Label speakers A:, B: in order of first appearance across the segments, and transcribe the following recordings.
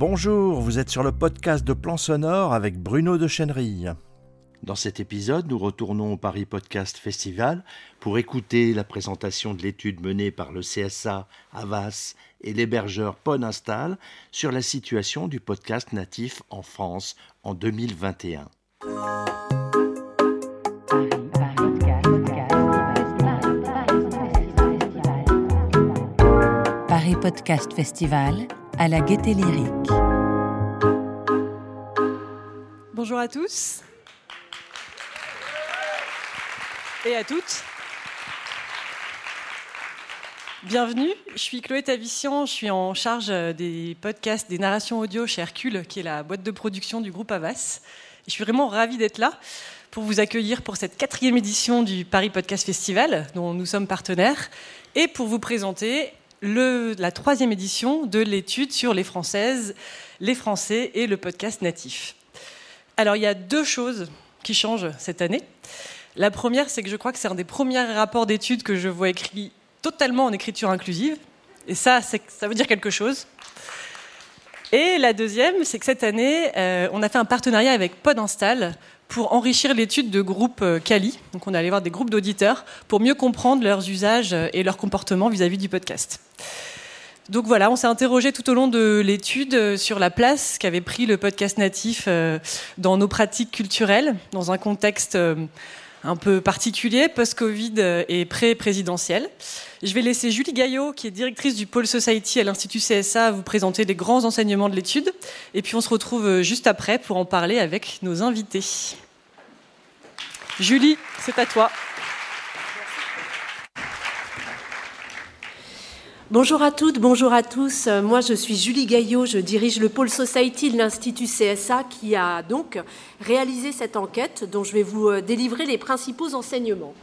A: Bonjour, vous êtes sur le podcast de Plan Sonore avec Bruno de Chenerille. Dans cet épisode, nous retournons au Paris Podcast Festival pour écouter la présentation de l'étude menée par le CSA, Avas et l'hébergeur Install sur la situation du podcast natif en France en 2021.
B: Paris Podcast Festival à la Gaieté Lyrique.
C: Bonjour à tous et à toutes. Bienvenue, je suis Chloé Tavissian, je suis en charge des podcasts, des narrations audio chez Hercule, qui est la boîte de production du groupe Avas. je suis vraiment ravie d'être là pour vous accueillir pour cette quatrième édition du Paris Podcast Festival, dont nous sommes partenaires, et pour vous présenter la troisième édition de l'étude sur les Françaises, les Français et le podcast natif. Alors il y a deux choses qui changent cette année. La première, c'est que je crois que c'est un des premiers rapports d'études que je vois écrit totalement en écriture inclusive. Et ça, ça veut dire quelque chose. Et la deuxième, c'est que cette année, euh, on a fait un partenariat avec PodInstall pour enrichir l'étude de groupes Cali. Euh, Donc on est allé voir des groupes d'auditeurs pour mieux comprendre leurs usages et leurs comportements vis-à-vis du podcast. Donc voilà, on s'est interrogé tout au long de l'étude sur la place qu'avait pris le podcast natif euh, dans nos pratiques culturelles, dans un contexte euh, un peu particulier, post-Covid et pré-présidentiel. Je vais laisser Julie Gaillot, qui est directrice du pôle Society à l'Institut CSA, vous présenter les grands enseignements de l'étude. Et puis on se retrouve juste après pour en parler avec nos invités. Julie, c'est à toi.
D: Bonjour à toutes, bonjour à tous. Moi, je suis Julie Gaillot, je dirige le pôle Society de l'Institut CSA qui a donc réalisé cette enquête dont je vais vous euh, délivrer les principaux enseignements.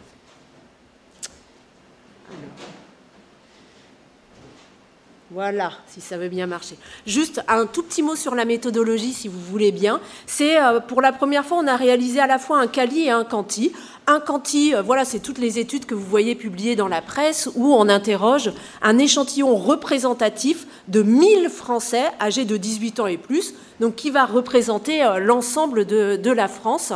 D: Voilà, si ça veut bien marcher. Juste un tout petit mot sur la méthodologie, si vous voulez bien. C'est euh, pour la première fois, on a réalisé à la fois un Cali et un Canti. Un Canti, euh, voilà, c'est toutes les études que vous voyez publiées dans la presse où on interroge un échantillon représentatif de 1000 Français âgés de 18 ans et plus, donc qui va représenter euh, l'ensemble de la France.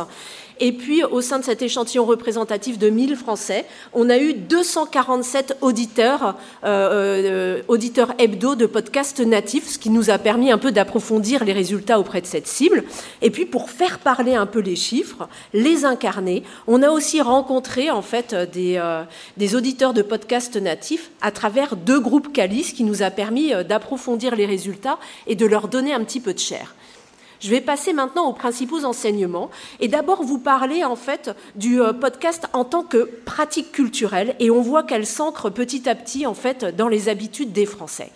D: Et puis, au sein de cet échantillon représentatif de 1000 Français, on a eu 247 auditeurs, euh, euh, auditeurs hebdo de podcasts natifs, ce qui nous a permis un peu d'approfondir les résultats auprès de cette cible. Et puis, pour faire parler un peu les chiffres, les incarner, on a aussi rencontré en fait des, euh, des auditeurs de podcasts natifs à travers deux groupes Calis, qui nous a permis d'approfondir les résultats et de leur donner un petit peu de chair. Je vais passer maintenant aux principaux enseignements et d'abord vous parler en fait du euh, podcast en tant que pratique culturelle et on voit qu'elle s'ancre petit à petit en fait dans les habitudes des Français.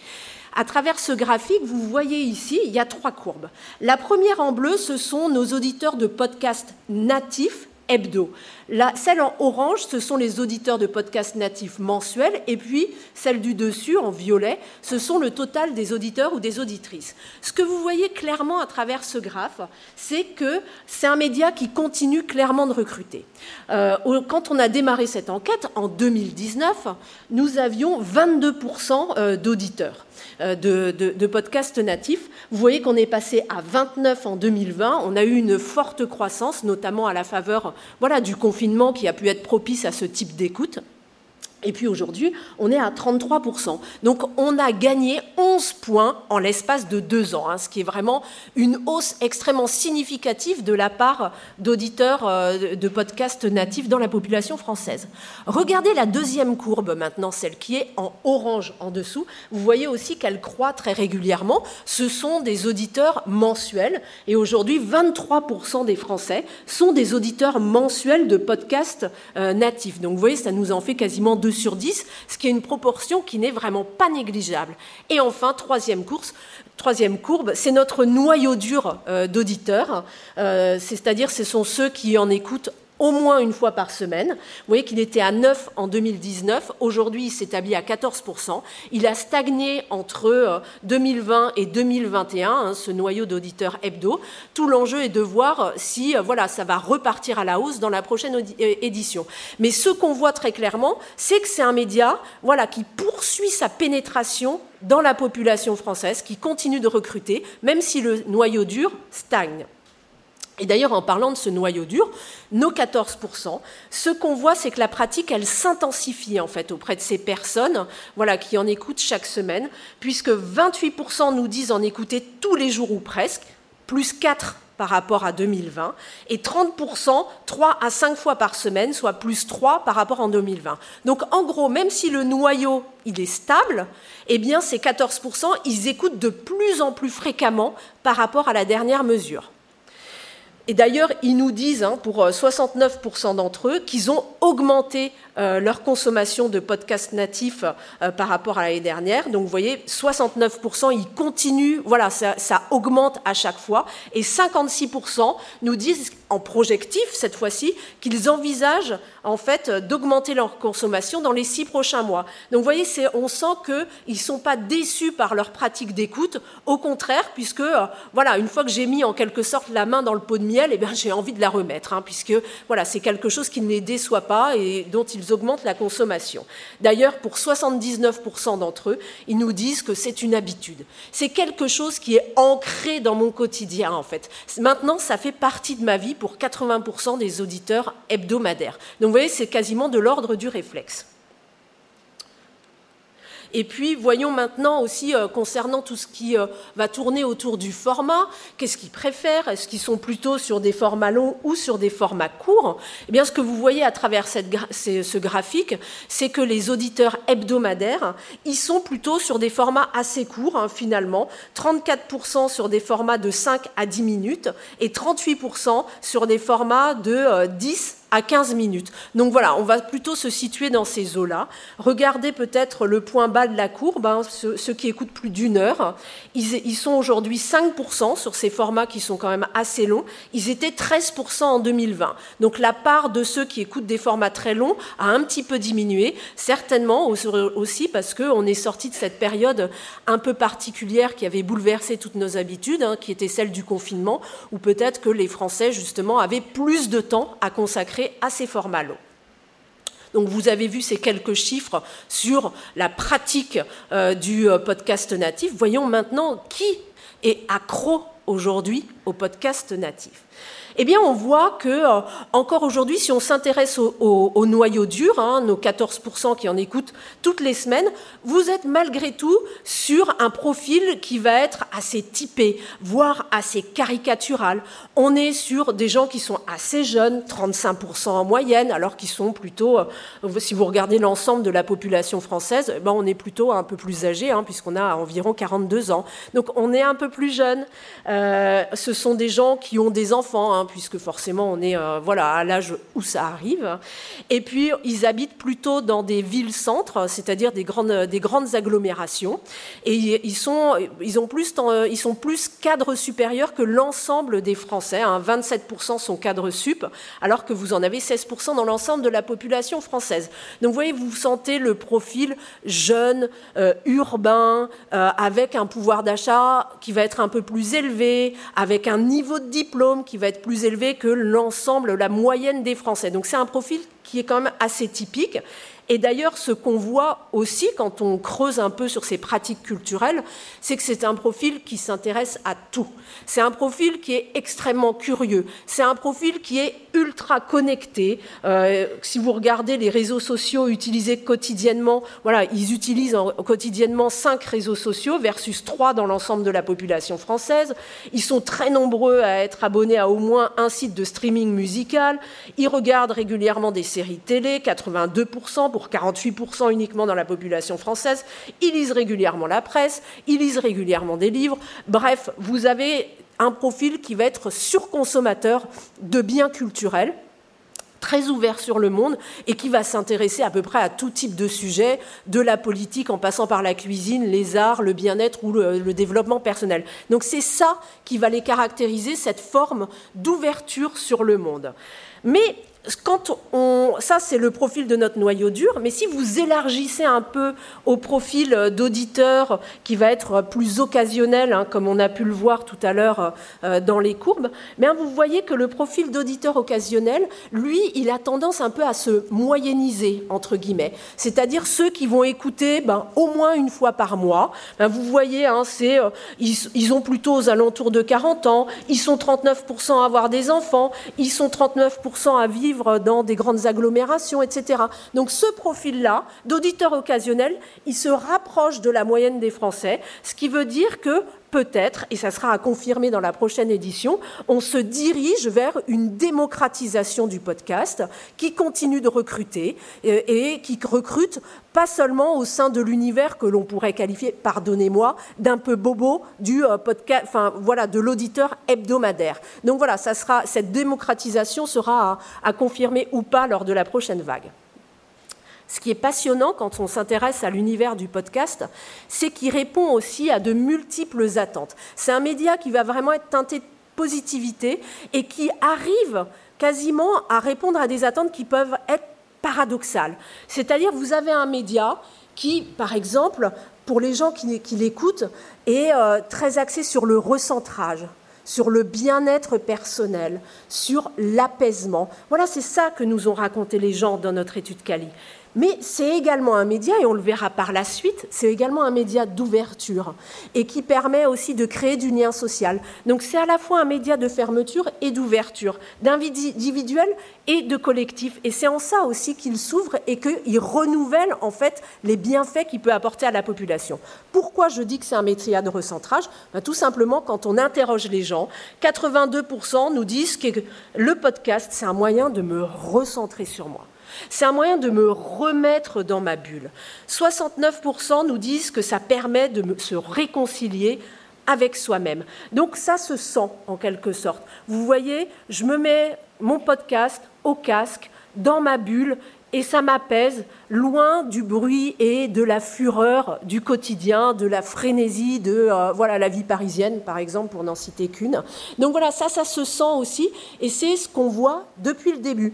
D: À travers ce graphique, vous voyez ici, il y a trois courbes. La première en bleu, ce sont nos auditeurs de podcasts natifs hebdo. La, celle en orange, ce sont les auditeurs de podcasts natifs mensuels, et puis celle du dessus, en violet, ce sont le total des auditeurs ou des auditrices. Ce que vous voyez clairement à travers ce graphe, c'est que c'est un média qui continue clairement de recruter. Euh, quand on a démarré cette enquête, en 2019, nous avions 22% euh, d'auditeurs. Euh, de, podcasts natifs. Vous voyez qu'on est passé à 29 en 2020. On a eu une forte croissance, notamment à la faveur voilà, du confinement qui a pu être propice à ce type d'écoute. Et puis aujourd'hui, on est à 33%. Donc on a gagné 11 points en l'espace de deux ans, hein, ce qui est vraiment une hausse extrêmement significative de la part d'auditeurs euh, de podcasts natifs dans la population française. Regardez la deuxième courbe maintenant, celle qui est en orange en dessous. Vous voyez aussi qu'elle croît très régulièrement. Ce sont des auditeurs mensuels. Et aujourd'hui, 23% des Français sont des auditeurs mensuels de podcasts euh, natifs. Donc vous voyez, ça nous en fait quasiment deux sur 10, ce qui est une proportion qui n'est vraiment pas négligeable. Et enfin, troisième Troisième courbe, c'est notre noyau dur euh, d'auditeurs, euh, c'est-à-dire ce sont ceux qui en écoutent au moins une fois par semaine. Vous voyez qu'il était à 9 en 2019. Aujourd'hui, il s'établit à 14%. Il a stagné entre 2020 euh, et 2021, hein, ce noyau d'auditeurs hebdo. Tout l'enjeu est de voir si euh, voilà, ça va repartir à la hausse dans la prochaine euh, édition. Mais ce qu'on voit très clairement, c'est que c'est un média voilà, qui poursuit sa pénétration dans la population française, qui continue de recruter, même si le noyau dur stagne. Et d'ailleurs, en parlant de ce noyau dur, nos 14%, ce qu'on voit, c'est que la pratique, elle s'intensifie en fait auprès de ces personnes voilà, qui en écoutent chaque semaine, puisque 28% nous disent en écouter tous les jours ou presque, plus 4 par rapport à 2020, et 30%, 3 à 5 fois par semaine, soit plus 3 par rapport en 2020. Donc en gros, même si le noyau il est stable, eh bien ces 14%, ils écoutent de plus en plus fréquemment par rapport à la dernière mesure. Et d'ailleurs, ils nous disent, hein, pour 69% euh, d'entre eux, qu'ils ont augmenté leur consommation de podcasts natifs euh, par rapport à l'année dernière. Donc vous voyez, 69%, ils continuent, voilà, ça, augmente à chaque fois. Et 56% nous disent, en projectif cette fois-ci, qu'ils envisagent en fait d'augmenter leur consommation dans les six prochains mois. Donc vous voyez, on sent qu'ils ne sont pas déçus par leur pratique d'écoute, au contraire, puisque voilà, une fois que j'ai mis en quelque sorte la main dans le pot de miel, eh j'ai envie de la remettre, hein, puisque voilà, c'est quelque chose qui ne les déçoit pas et dont ils augmentent la consommation. D'ailleurs, pour 79% d'entre eux, ils nous disent que c'est une habitude. C'est quelque chose qui est ancré dans mon quotidien, en fait. Maintenant, ça fait partie de ma vie pour 80% des auditeurs hebdomadaires. Donc, vous voyez, c'est quasiment de l'ordre du réflexe. Et puis, voyons maintenant aussi, euh, concernant tout ce qui euh, va tourner autour du format, qu'est-ce qu'ils préfèrent? Est-ce qu'ils sont plutôt sur des formats longs ou sur des formats courts? Eh bien, ce que vous voyez à travers ce graphique, c'est que les auditeurs hebdomadaires, ils sont plutôt sur des formats assez courts, hein, finalement. 34% sur des formats de 5 à 10 minutes et 38% sur des formats de 10 euh, à 15 minutes. Donc voilà, on va plutôt se situer dans ces eaux-là. Regardez peut-être le point bas de la courbe, hein, ceux, qui écoutent plus d'une heure. Ils, sont aujourd'hui 5% sur ces formats qui sont quand même assez longs. Ils étaient 13% en 2020. Donc la part de ceux qui écoutent des formats très longs a un petit peu diminué, certainement aussi parce qu'on est sorti de cette période un peu particulière qui avait bouleversé toutes nos habitudes, hein, qui était celle du confinement, où peut-être que les Français, justement, avaient plus de temps à consacrer à formats longs. Donc vous avez vu ces quelques chiffres sur la pratique euh, du euh, podcast natif. Voyons maintenant qui est accro aujourd'hui au podcast natif eh bien, on voit que, euh, encore aujourd'hui, si on s'intéresse au, noyau dur, hein, nos 14% qui en écoutent toutes les semaines, vous êtes malgré tout sur un profil qui va être assez typé, voire assez caricatural. On est sur des gens qui sont assez jeunes, 35% en moyenne, alors qu'ils sont plutôt, euh, si vous regardez l'ensemble de la population française, eh ben on est plutôt un peu plus âgé, hein, puisqu'on a environ 42 ans. Donc on est un peu plus jeune. Euh, ce sont des gens qui ont des enfants. Hein, puisque forcément on est euh, voilà, à l'âge où ça arrive. Et puis ils habitent plutôt dans des villes-centres, c'est-à-dire des grandes, des grandes agglomérations. Et ils sont, ils, ont plus, ils sont plus cadres supérieurs que l'ensemble des Français. 27% hein. sont cadres sup, alors que vous en avez 16% dans l'ensemble de la population française. Donc vous voyez, vous sentez le profil jeune, euh, urbain, euh, avec un pouvoir d'achat qui va être un peu plus élevé, avec un niveau de diplôme qui va être plus élevé que l'ensemble, la moyenne des Français. Donc c'est un profil qui est quand même assez typique. Et d'ailleurs, ce qu'on voit aussi quand on creuse un peu sur ces pratiques culturelles, c'est que c'est un profil qui s'intéresse à tout. C'est un profil qui est extrêmement curieux. C'est un profil qui est ultra connecté. Euh, si vous regardez les réseaux sociaux utilisés quotidiennement, voilà, ils utilisent quotidiennement cinq réseaux sociaux versus trois dans l'ensemble de la population française. Ils sont très nombreux à être abonnés à au moins un site de streaming musical. Ils regardent régulièrement des séries télé, 82% pour 48% uniquement dans la population française. Ils lisent régulièrement la presse, ils lisent régulièrement des livres. Bref, vous avez un profil qui va être surconsommateur de biens culturels très ouvert sur le monde et qui va s'intéresser à peu près à tout type de sujets, de la politique en passant par la cuisine, les arts, le bien-être ou le, le, développement personnel. Donc c'est ça qui va les caractériser, cette forme d'ouverture sur le monde. Mais ça c'est le profil de notre noyau dur, mais si vous élargissez un peu au profil d'auditeur qui va être plus occasionnel, hein, comme on a pu le voir tout à l'heure euh, dans les courbes, bien vous voyez que le profil d'auditeur occasionnel, lui, il a tendance un peu à se moyenniser entre guillemets, c'est-à-dire ceux qui vont écouter ben, au moins une fois par mois. Ben, vous voyez, hein, c'est, euh, ils, ils ont plutôt aux alentours de 40 ans, ils sont 39% à avoir des enfants, ils sont 39% à vivre dans des grandes agglomérations, etc. Donc ce profil-là, d'auditeur occasionnel, il se rapproche de la moyenne des Français, ce qui veut dire que peut-être, et ça sera à confirmer dans la prochaine édition, on se dirige vers une démocratisation du podcast qui continue de recruter euh, et qui recrute pas seulement au sein de l'univers que l'on pourrait qualifier, pardonnez-moi, d'un peu bobo du euh, podcast, voilà, de l'auditeur hebdomadaire. Donc voilà, cette démocratisation sera à confirmer ou pas lors de la prochaine vague. Ce qui est passionnant quand on s'intéresse à l'univers du podcast, c'est qu'il répond aussi à de multiples attentes. C'est un média qui va vraiment être teinté de positivité et qui arrive quasiment à répondre à des attentes qui peuvent être paradoxales. C'est-à-dire, vous avez un média qui, par exemple, pour les gens qui, l'écoutent, est euh, très axé sur le recentrage sur le bien-être personnel, sur l'apaisement. Voilà, c'est ça que nous ont raconté les gens dans notre étude Cali. Mais c'est également un média, et on le verra par la suite, c'est également un média d'ouverture et qui permet aussi de créer du lien social. Donc c'est à la fois un média de fermeture et d'ouverture, d'individuel et de collectif. Et c'est en ça aussi qu'il s'ouvre et qu'il renouvelle en fait les bienfaits qu'il peut apporter à la population. Pourquoi je dis que c'est un média de recentrage? Ben, Tout simplement, quand on interroge les gens, 82% nous disent que le podcast, c'est un moyen de me recentrer sur moi. C'est un moyen de me remettre dans ma bulle. 69% nous disent que ça permet de se réconcilier avec soi-même. Donc ça se sent en quelque sorte. Vous voyez, je me mets mon podcast au casque, dans ma bulle, et ça m'apaise, loin du bruit et de la fureur du quotidien, de la frénésie de euh, voilà la vie parisienne, par exemple, pour n'en citer qu'une. Donc voilà, ça, ça se sent aussi, et c'est ce qu'on voit depuis le début.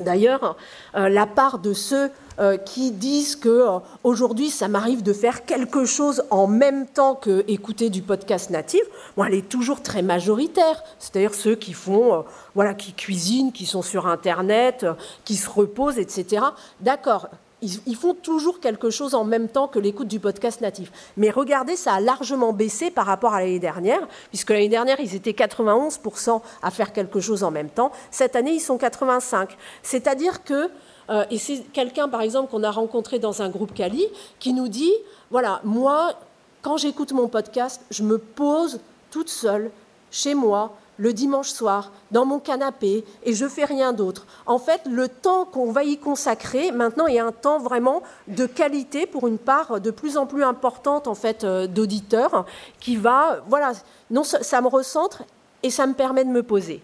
D: D'ailleurs, euh, la part de ceux euh, qui disent que euh, aujourd'hui ça m'arrive de faire quelque chose en même temps que écouter du podcast natif, elle est toujours très majoritaire. C'est-à-dire ceux qui font, voilà, qui cuisinent, qui sont sur Internet, qui se reposent, etc. D'accord, ils, font toujours quelque chose en même temps que l'écoute du podcast natif. Mais regardez, ça a largement baissé par rapport à l'année dernière, puisque l'année dernière, ils étaient 91% à faire quelque chose en même temps. Cette année, ils sont 85%. C'est-à-dire que, euh, et c'est quelqu'un, par exemple, qu'on a rencontré dans un groupe Cali, qui nous dit, voilà, moi, quand j'écoute mon podcast, je me pose toute seule, chez moi, le dimanche soir dans mon canapé et je fais rien d'autre. En fait, le temps qu'on va y consacrer maintenant est un temps vraiment de qualité pour une part de plus en plus importante en fait euh, d'auditeurs qui va voilà, non ça me recentre et ça me permet de me poser.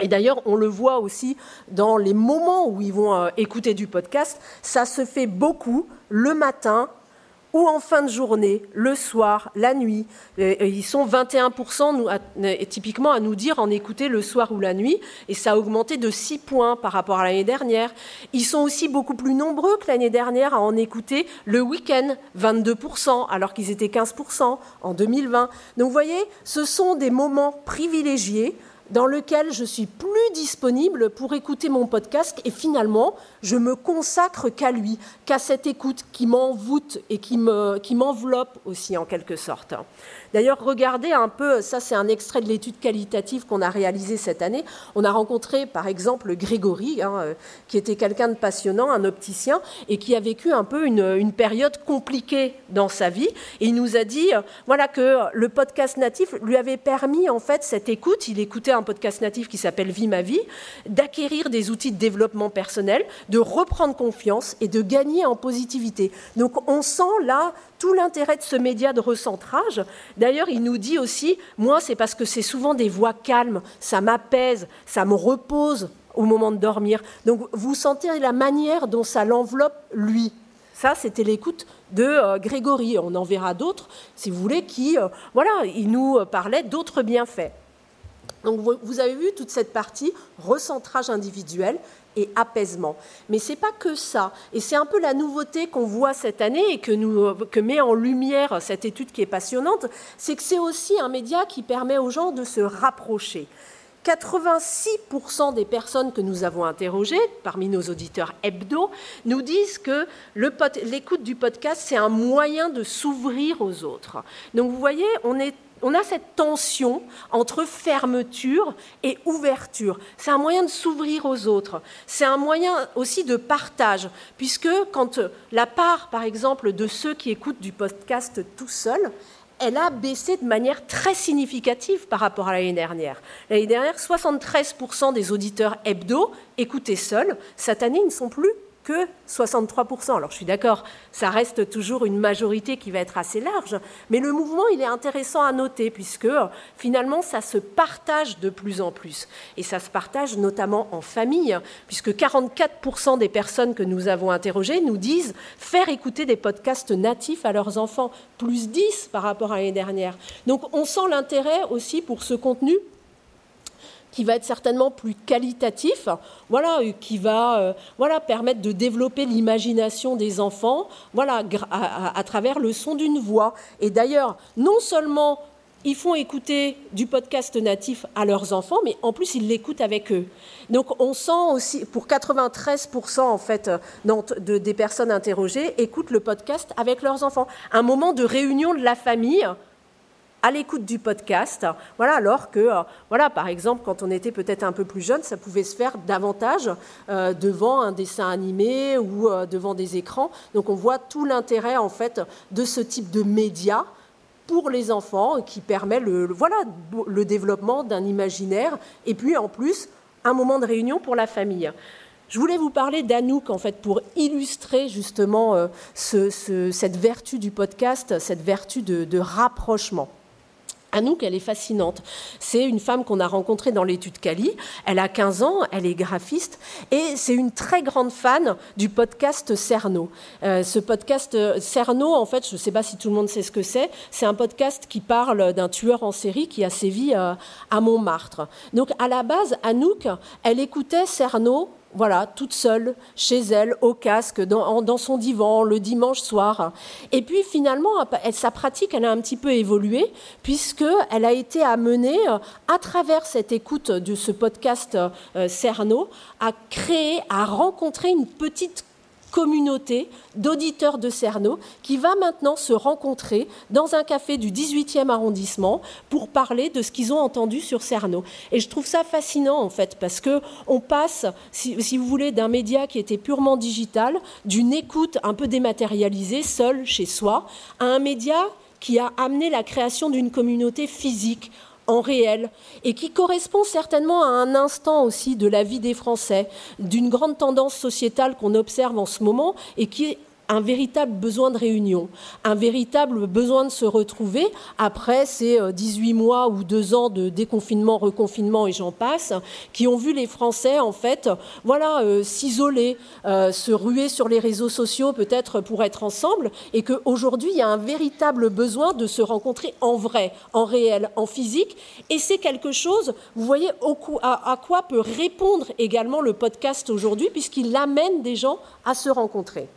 D: Et d'ailleurs, on le voit aussi dans les moments où ils vont euh, écouter du podcast, ça se fait beaucoup le matin ou en fin de journée, le soir, la nuit. ils sont 21% typiquement à nous dire en écouter le soir ou la nuit, et ça a augmenté de 6 points par rapport à l'année dernière. Ils sont aussi beaucoup plus nombreux que l'année dernière à en écouter le week-end, 22%, alors qu'ils étaient 15% en 2020. Donc vous voyez, ce sont des moments privilégiés dans lequel je suis plus disponible pour écouter mon podcast et finalement, je me consacre qu'à lui, qu'à cette écoute qui m'envoûte et qui m'enveloppe aussi en quelque sorte. D'ailleurs, regardez un peu, ça c'est un extrait de l'étude qualitative qu'on a réalisée cette année. On a rencontré par exemple Grégory, hein, euh, qui était quelqu'un de passionnant, un opticien, et qui a vécu un peu une, période compliquée dans sa vie. Et il nous a dit euh, voilà, que le podcast natif lui avait permis en fait cette écoute. Il écoutait un podcast natif qui s'appelle Vie ma vie, d'acquérir des outils de développement personnel, de reprendre confiance et de gagner en positivité. Donc on sent là tout l'intérêt de ce média de recentrage. D'ailleurs, il nous dit aussi, moi, c'est parce que c'est souvent des voix calmes, ça m'apaise, ça me repose au moment de dormir. Donc, vous sentez la manière dont ça l'enveloppe, lui. Ça, c'était l'écoute de euh, Grégory. On en verra d'autres, si vous voulez, qui, euh, voilà, il nous parlait d'autres bienfaits. Donc vous avez vu toute cette partie recentrage individuel et apaisement. Mais c'est pas que ça. Et c'est un peu la nouveauté qu'on voit cette année et que, nous, que met en lumière cette étude qui est passionnante, c'est que c'est aussi un média qui permet aux gens de se rapprocher. 86% des personnes que nous avons interrogées, parmi nos auditeurs hebdo, nous disent que l'écoute du podcast, c'est un moyen de s'ouvrir aux autres. Donc vous voyez, on est on a cette tension entre fermeture et ouverture. C'est un moyen de s'ouvrir aux autres. C'est un moyen aussi de partage, puisque quand la part, par exemple, de ceux qui écoutent du podcast tout seul, elle a baissé de manière très significative par rapport à l'année dernière. L'année dernière, 73% des auditeurs hebdo écoutaient seuls. Cette année, ils ne sont plus que 63%. Alors je suis d'accord, ça reste toujours une majorité qui va être assez large, mais le mouvement, il est intéressant à noter, puisque finalement, ça se partage de plus en plus. Et ça se partage notamment en famille, puisque 44% des personnes que nous avons interrogées nous disent faire écouter des podcasts natifs à leurs enfants, plus 10 par rapport à l'année dernière. Donc on sent l'intérêt aussi pour ce contenu qui va être certainement plus qualitatif, voilà, euh, qui va euh, voilà, permettre de développer l'imagination des enfants voilà, à, travers le son d'une voix. Et d'ailleurs, non seulement ils font écouter du podcast natif à leurs enfants, mais en plus ils l'écoutent avec eux. Donc on sent aussi, pour 93% en fait de, des personnes interrogées, écoutent le podcast avec leurs enfants. Un moment de réunion de la famille à l'écoute du podcast. Voilà, alors que, euh, voilà, par exemple, quand on était peut-être un peu plus jeune, ça pouvait se faire davantage euh, devant un dessin animé ou euh, devant des écrans. Donc on voit tout l'intérêt en fait de ce type de média pour les enfants qui permet le, voilà, le développement d'un imaginaire et puis en plus un moment de réunion pour la famille. Je voulais vous parler d'Anouk en fait pour illustrer justement cette vertu du podcast, cette vertu de rapprochement. Anouk, elle est fascinante. C'est une femme qu'on a rencontrée dans l'étude Cali. Elle a 15 ans, elle est graphiste et c'est une très grande fan du podcast Cerno. Euh, ce podcast euh, Cerno, en fait, je ne sais pas si tout le monde sait ce que c'est, c'est un podcast qui parle d'un tueur en série qui a sévi euh, à Montmartre. Donc à la base, Anouk, elle écoutait Cerno voilà, toute seule, chez elle, au casque, dans, son divan, le dimanche soir. Et puis finalement, sa pratique, elle a un petit peu évolué, puisqu'elle a été amenée, euh, à travers cette écoute de ce podcast euh, Cerno, à créer, à rencontrer une petite communauté d'auditeurs de Cerno qui va maintenant se rencontrer dans un café du 18e arrondissement pour parler de ce qu'ils ont entendu sur Cerno. Et je trouve ça fascinant en fait parce que on passe, si, si vous voulez, d'un média qui était purement digital, d'une écoute un peu dématérialisée, seule chez soi, à un média qui a amené la création d'une communauté physique en réel et qui correspond certainement à un instant aussi de la vie des Français, d'une grande tendance sociétale qu'on observe en ce moment et qui un véritable besoin de réunion, un véritable besoin de se retrouver après ces 18 euh, mois ou deux ans de déconfinement, reconfinement et j'en passe, qui ont vu les Français en fait, voilà, euh, s'isoler, euh, se ruer sur les réseaux sociaux peut-être pour être ensemble, et qu'aujourd'hui il y a un véritable besoin de se rencontrer en vrai, en réel, en physique, et c'est quelque chose, vous voyez à quoi peut répondre également le podcast aujourd'hui, puisqu'il amène des gens à se rencontrer.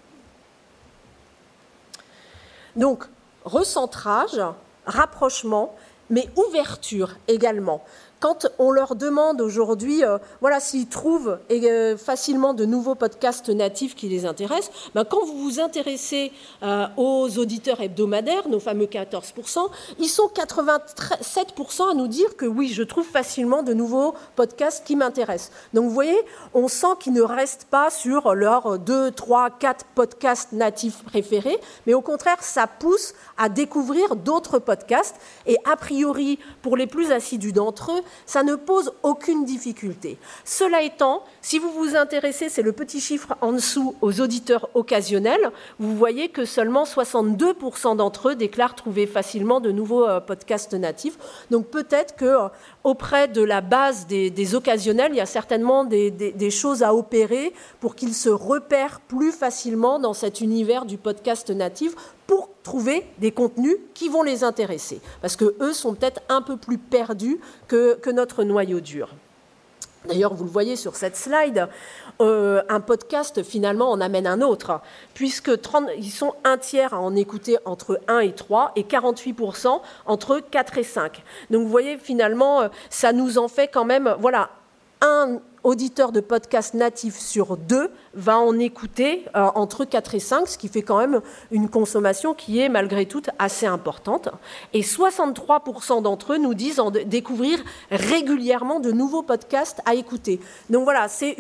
D: Donc, recentrage, rapprochement, mais ouverture également quand on leur demande aujourd'hui, euh, voilà, s'ils trouvent euh, facilement de nouveaux podcasts natifs qui les intéressent, ben, quand vous vous intéressez euh, aux auditeurs hebdomadaires, nos fameux 14%, ils sont 87% à nous dire que oui, je trouve facilement de nouveaux podcasts qui m'intéressent. Donc vous voyez, on sent qu'ils ne restent pas sur leurs 2, 3, 4 podcasts natifs préférés, mais au contraire, ça pousse à découvrir d'autres podcasts. Et a priori, pour les plus assidus d'entre eux, ça ne pose aucune difficulté. Cela étant, si vous vous intéressez, c'est le petit chiffre en dessous, aux auditeurs occasionnels, vous voyez que seulement 62% d'entre eux déclarent trouver facilement de nouveaux euh, podcasts natifs. Donc peut-être que euh, auprès de la base des, occasionnels, il y a certainement des, choses à opérer pour qu'ils se repèrent plus facilement dans cet univers du podcast natif pour trouver des contenus qui vont les intéresser, parce que eux sont peut-être un peu plus perdus que notre noyau dur. D'ailleurs, vous le voyez sur cette slide, euh, un podcast finalement en amène un autre, puisque ils sont un tiers à en écouter entre 1 et 3 et 48% entre 4 et 5. Donc vous voyez finalement, euh, ça nous en fait quand même, voilà, un auditeur de podcast natif sur deux va en écouter euh, entre 4 et 5, ce qui fait quand même une consommation qui est malgré tout assez importante. Et 63% d'entre eux nous disent en découvrir régulièrement de nouveaux podcasts à écouter. Donc voilà, c'est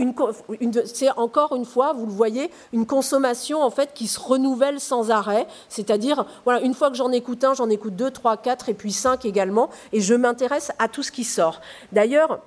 D: encore une fois, vous le voyez, une consommation en fait qui se renouvelle sans arrêt. C'est-à-dire, voilà, une fois que j'en écoute un, j'en écoute deux, trois, quatre et puis cinq également. Et je m'intéresse à tout ce qui sort. D'ailleurs,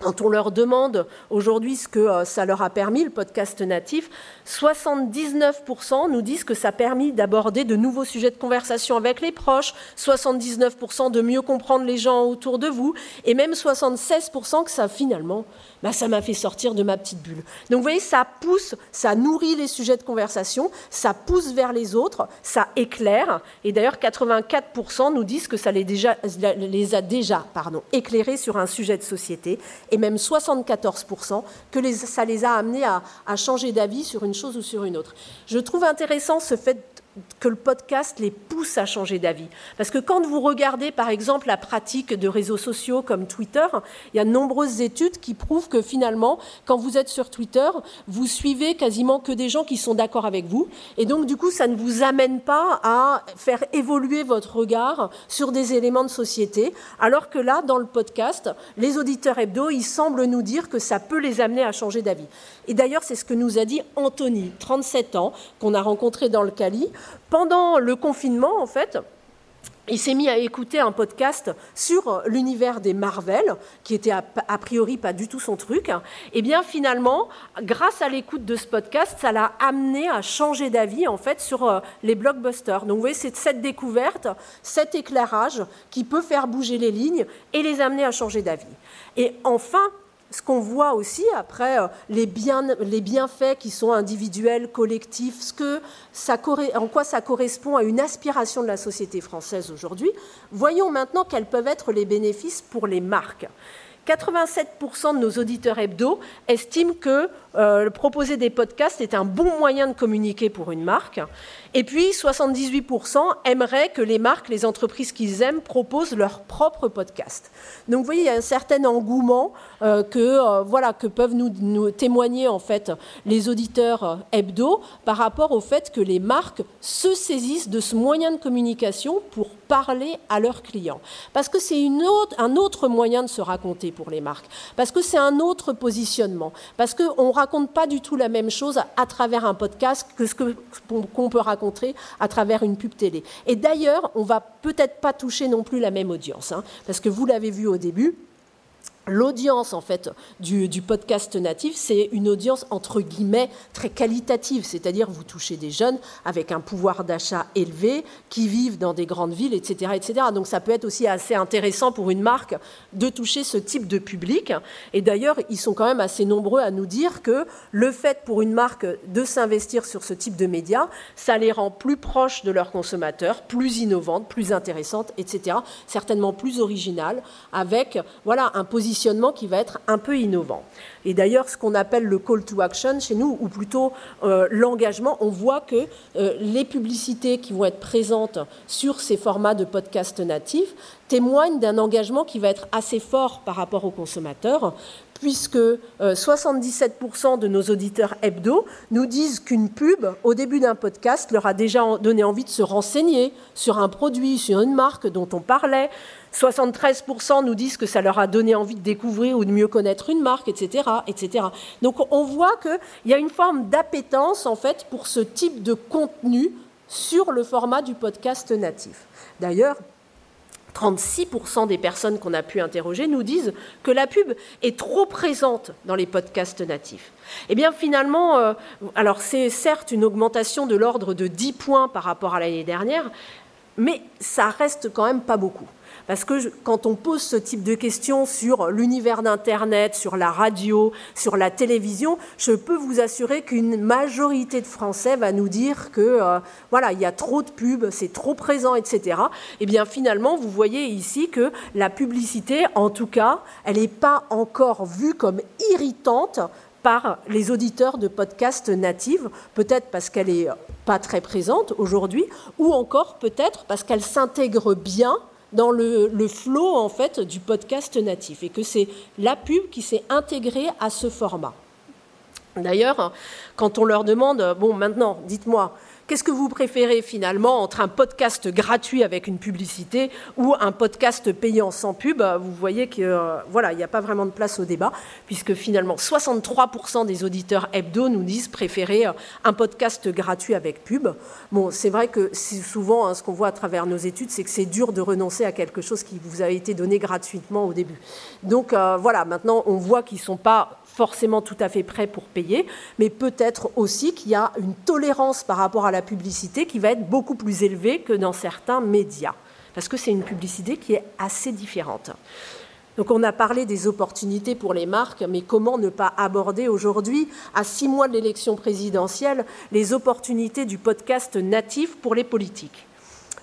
D: quand on leur demande aujourd'hui ce que euh, ça leur a permis, le podcast natif, 79% nous disent que ça a permis d'aborder de nouveaux sujets de conversation avec les proches, 79% de mieux comprendre les gens autour de vous, et même 76% que ça finalement, bah, ça m'a fait sortir de ma petite bulle. Donc vous voyez, ça pousse, ça nourrit les sujets de conversation, ça pousse vers les autres, ça éclaire, et d'ailleurs 84% nous disent que ça les, a déjà pardon, éclairés sur un sujet de société et même 74% que ça les a amenés à, changer d'avis sur une chose ou sur une autre. Je trouve intéressant ce fait que le podcast les pousse à changer d'avis. Parce que quand vous regardez, par exemple, la pratique de réseaux sociaux comme Twitter, il y a de nombreuses études qui prouvent que finalement, quand vous êtes sur Twitter, vous suivez quasiment que des gens qui sont d'accord avec vous. Et donc, du coup, ça ne vous amène pas à faire évoluer votre regard sur des éléments de société. Alors que là, dans le podcast, les auditeurs hebdo, ils semblent nous dire que ça peut les amener à changer d'avis. Et d'ailleurs, c'est ce que nous a dit Anthony, 37 ans, qu'on a rencontré dans le Cali. Pendant le confinement, en fait, il s'est mis à écouter un podcast sur l'univers des Marvel, qui était a, priori pas du tout son truc. Et bien finalement, grâce à l'écoute de ce podcast, ça l'a amené à changer d'avis en fait sur euh, les blockbusters. Donc vous voyez, c'est cette découverte, cet éclairage qui peut faire bouger les lignes et les amener à changer d'avis. Et enfin, ce qu'on voit aussi après euh, les, bienfaits qui sont individuels, collectifs, ce que en quoi ça correspond à une aspiration de la société française aujourd'hui, voyons maintenant quels peuvent être les bénéfices pour les marques. 87% de nos auditeurs hebdo estiment que euh, proposer des podcasts est un bon moyen de communiquer pour une marque. Et puis, 78% aimeraient que les marques, les entreprises qu'ils aiment, proposent leur propre podcast. Donc, vous voyez, il y a un certain engouement euh, que, euh, voilà, que peuvent nous, témoigner en fait les auditeurs hebdo par rapport au fait que les marques se saisissent de ce moyen de communication pour parler à leurs clients. Parce que c'est un autre moyen de se raconter pour les marques. Parce que c'est un autre positionnement. Parce qu'on ne raconte pas du tout la même chose à travers un podcast que ce qu'on peut raconter à travers une pub télé. Et d'ailleurs, on va peut-être pas toucher non plus la même audience, hein, parce que vous l'avez vu au début, L'audience en fait du, podcast natif, c'est une audience entre guillemets très qualitative, c'est-à-dire vous touchez des jeunes avec un pouvoir d'achat élevé, qui vivent dans des grandes villes, etc., etc. Donc ça peut être aussi assez intéressant pour une marque de toucher ce type de public. Et d'ailleurs, ils sont quand même assez nombreux à nous dire que le fait pour une marque de s'investir sur ce type de médias, ça les rend plus proches de leurs consommateurs, plus innovantes, plus intéressantes, etc. Certainement plus originales, avec voilà un positionnement qui va être un peu innovant. Et d'ailleurs, ce qu'on appelle le call to action chez nous, ou plutôt euh, l'engagement, on voit que euh, les publicités qui vont être présentes sur ces formats de podcast natifs témoignent d'un engagement qui va être assez fort par rapport aux consommateurs, puisque 77% euh, de nos auditeurs hebdo nous disent qu'une pub, au début d'un podcast, leur a déjà donné envie de se renseigner sur un produit, sur une marque dont on parlait. 73% nous disent que ça leur a donné envie de découvrir ou de mieux connaître une marque, etc. etc. Donc on voit qu'il y a une forme d'appétence en fait pour ce type de contenu sur le format du podcast natif. D'ailleurs, 36% des personnes qu'on a pu interroger nous disent que la pub est trop présente dans les podcasts natifs. Eh bien finalement, euh, alors c'est certes une augmentation de l'ordre de 10 points par rapport à l'année dernière, mais ça reste quand même pas beaucoup. Parce que quand on pose ce type de questions sur l'univers d'Internet, sur la radio, sur la télévision, je peux vous assurer qu'une majorité de Français va nous dire que euh, voilà, il y a trop de pubs, c'est trop présent, etc. Et eh bien finalement, vous voyez ici que la publicité, en tout cas, elle n'est pas encore vue comme irritante par les auditeurs de podcasts natives, peut-être parce qu'elle n'est pas très présente aujourd'hui, ou encore peut-être parce qu'elle s'intègre bien dans le, le flot en fait du podcast natif et que c'est la pub qui s'est intégrée à ce format. D'ailleurs, quand on leur demande, bon maintenant, dites-moi, Qu'est-ce que vous préférez finalement entre un podcast gratuit avec une publicité ou un podcast payant sans pub? Vous voyez que euh, voilà, il n'y a pas vraiment de place au débat puisque finalement 63% des auditeurs hebdo nous disent préférer euh, un podcast gratuit avec pub. Bon, c'est vrai que souvent hein, ce qu'on voit à travers nos études, c'est que c'est dur de renoncer à quelque chose qui vous a été donné gratuitement au début. Donc euh, voilà, maintenant on voit qu'ils sont pas forcément tout à fait prêt pour payer, mais peut-être aussi qu'il y a une tolérance par rapport à la publicité qui va être beaucoup plus élevée que dans certains médias, parce que c'est une publicité qui est assez différente. Donc on a parlé des opportunités pour les marques, mais comment ne pas aborder aujourd'hui, à six mois de l'élection présidentielle, les opportunités du podcast natif pour les politiques?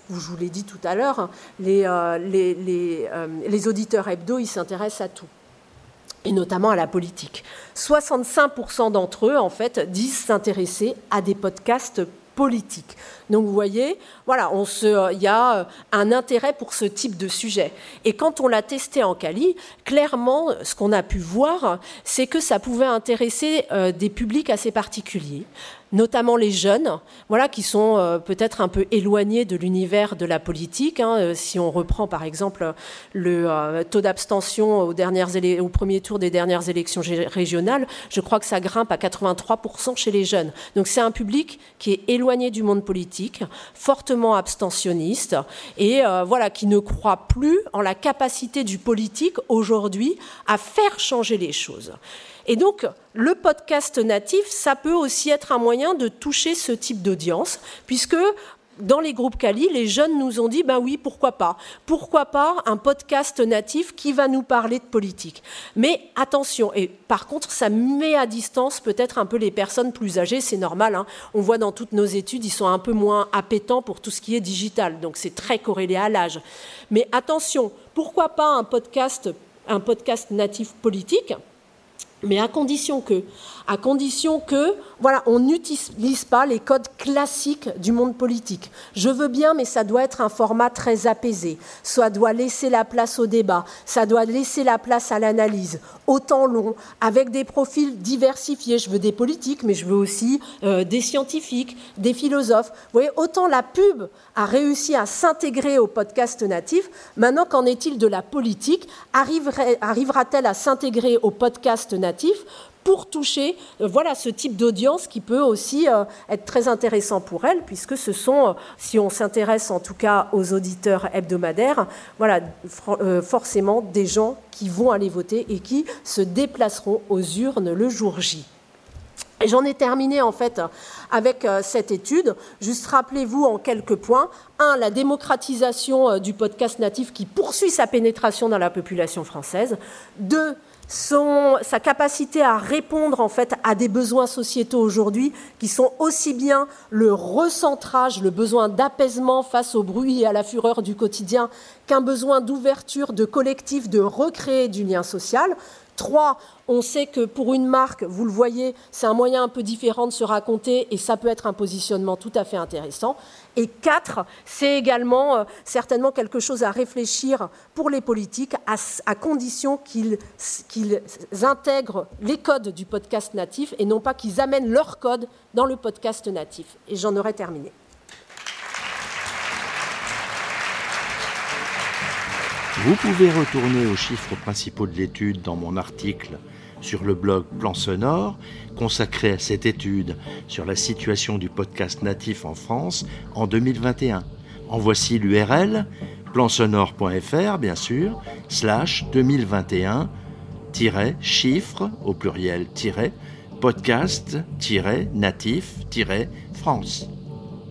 D: Je vous l'ai dit tout à l'heure, les, euh, euh, les auditeurs hebdo, ils s'intéressent à tout et notamment à la politique. 65% d'entre eux, en fait, disent s'intéresser à des podcasts Donc vous voyez, voilà, se, il y a un intérêt pour ce type de sujet. Et quand on l'a testé en Cali, clairement, ce qu'on a pu voir, c'est que ça pouvait intéresser euh, des publics assez particuliers notamment les jeunes, voilà, qui sont euh, peut-être un peu éloignés de l'univers de la politique. Hein. Euh, si on reprend par exemple le euh, taux d'abstention au, premier tour des dernières élections régionales, je crois que ça grimpe à 83% chez les jeunes. Donc c'est un public qui est éloigné du monde politique, fortement abstentionniste, et voilà, qui ne croit plus en la capacité du politique aujourd'hui à faire changer les choses. Et donc, le podcast natif, ça peut aussi être un moyen de toucher ce type d'audience, puisque dans les groupes Cali, les jeunes nous ont dit, ben oui, pourquoi pas Pourquoi pas un podcast natif qui va nous parler de politique Mais attention, et par contre, ça met à distance peut-être un peu les personnes plus âgées, c'est normal. Hein. On voit dans toutes nos études, ils sont un peu moins appétants pour tout ce qui est digital, donc c'est très corrélé à l'âge. Mais attention, pourquoi pas un podcast, un podcast natif politique mais à condition que, à condition que, voilà, on n'utilise pas les codes classiques du monde politique. Je veux bien, mais ça doit être un format très apaisé. Ça doit laisser la place au débat. Ça doit laisser la place à l'analyse. Autant long, avec des profils diversifiés. Je veux des politiques, mais je veux aussi euh, des scientifiques, des philosophes. Vous voyez, autant la pub a réussi à s'intégrer au podcast natif. Maintenant, qu'en est-il de la politique? Arrivera-t-elle à s'intégrer au podcast natif? Pour toucher euh, voilà ce type d'audience qui peut aussi euh, être très intéressant pour elle puisque ce sont euh, si on s'intéresse en tout cas aux auditeurs hebdomadaires voilà forcément des gens qui vont aller voter et qui se déplaceront aux urnes le jour J. J'en ai terminé en fait avec cette étude. Juste rappelez-vous en quelques points. Un, la démocratisation du podcast natif qui poursuit sa pénétration dans la population française. Deux, sa capacité à répondre en fait à des besoins sociétaux aujourd'hui qui sont aussi bien le recentrage, le besoin d'apaisement face au bruit et à la fureur du quotidien qu'un besoin d'ouverture, de collectif, de recréer du lien social. Trois, on sait que pour une marque, vous le voyez, c'est un moyen un peu différent de se raconter et ça peut être un positionnement tout à fait intéressant. Et quatre, c'est également euh, certainement quelque chose à réfléchir pour les politiques à, condition qu'ils intègrent les codes du podcast natif et non pas qu'ils amènent leurs codes dans le podcast natif. Et j'en aurais terminé.
A: Vous pouvez retourner aux chiffres principaux de l'étude dans mon article sur le blog Plan Sonore, consacré à cette étude sur la situation du podcast natif en France en 2021. En voici l'URL, plansonore.fr bien sûr, slash 2021, chiffre au pluriel, podcast, natif, France.